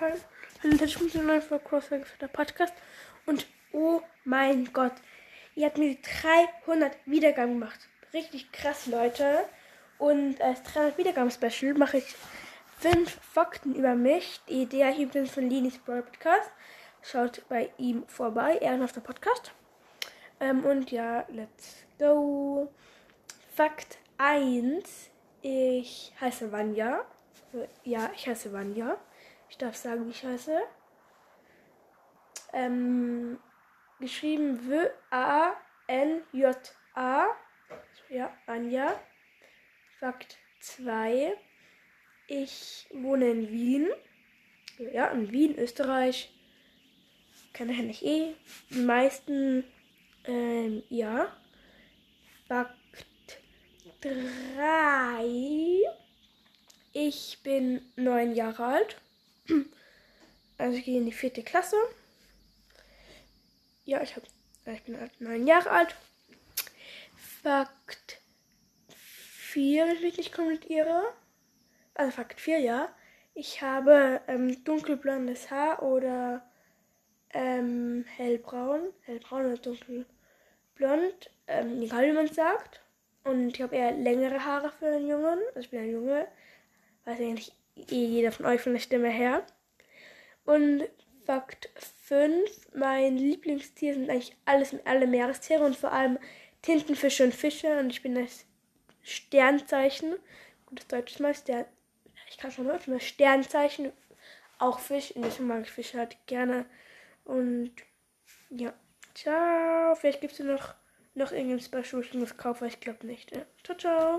Hallo, ich bin neu für Crossweg für der Podcast. Und oh mein Gott, ihr habt mir 300 Wiedergaben gemacht. Richtig krass, Leute. Und als 300 Wiedergaben-Special mache ich 5 Fakten über mich. Die Idee erhielt von Linis Brawl Podcast. Schaut bei ihm vorbei, ehrenhafter Podcast. Ähm, und ja, let's go. Fakt 1. Ich heiße Vanya. Ja, ich heiße Vanya. Ich darf sagen, wie ich heiße. Ähm, geschrieben W-A-N-J-A. Ja, Anja. Fakt 2. Ich wohne in Wien. Ja, in Wien, Österreich. Kenne ich nicht eh. Die meisten, ähm, ja. Fakt 3. Ich bin neun Jahre alt. Also ich gehe in die vierte Klasse. Ja, ich, hab, ich bin halt neun Jahre alt. Fakt 4, wenn ich mich nicht komplett irre. Also Fakt 4, ja. Ich habe ähm, dunkelblondes Haar oder ähm, hellbraun. Hellbraun oder dunkelblond. Ähm, egal wie man es sagt. Und ich habe eher längere Haare für einen Jungen. Also ich bin ein Junge. Weiß eigentlich eh jeder von euch von der Stimme her. Und Fakt 5, mein Lieblingstier sind eigentlich alles alle Meerestiere und vor allem Tintenfische und Fische. Und ich bin das Sternzeichen. Gutes deutsches Mal. Stern, ich kann schon mal öffnen. Sternzeichen. Auch Fisch. Und deswegen mag ich Fische halt gerne. Und ja. Ciao. Vielleicht gibt es noch, noch irgendein Special, ich muss kaufen. Ich glaube nicht. Ja. Ciao, ciao.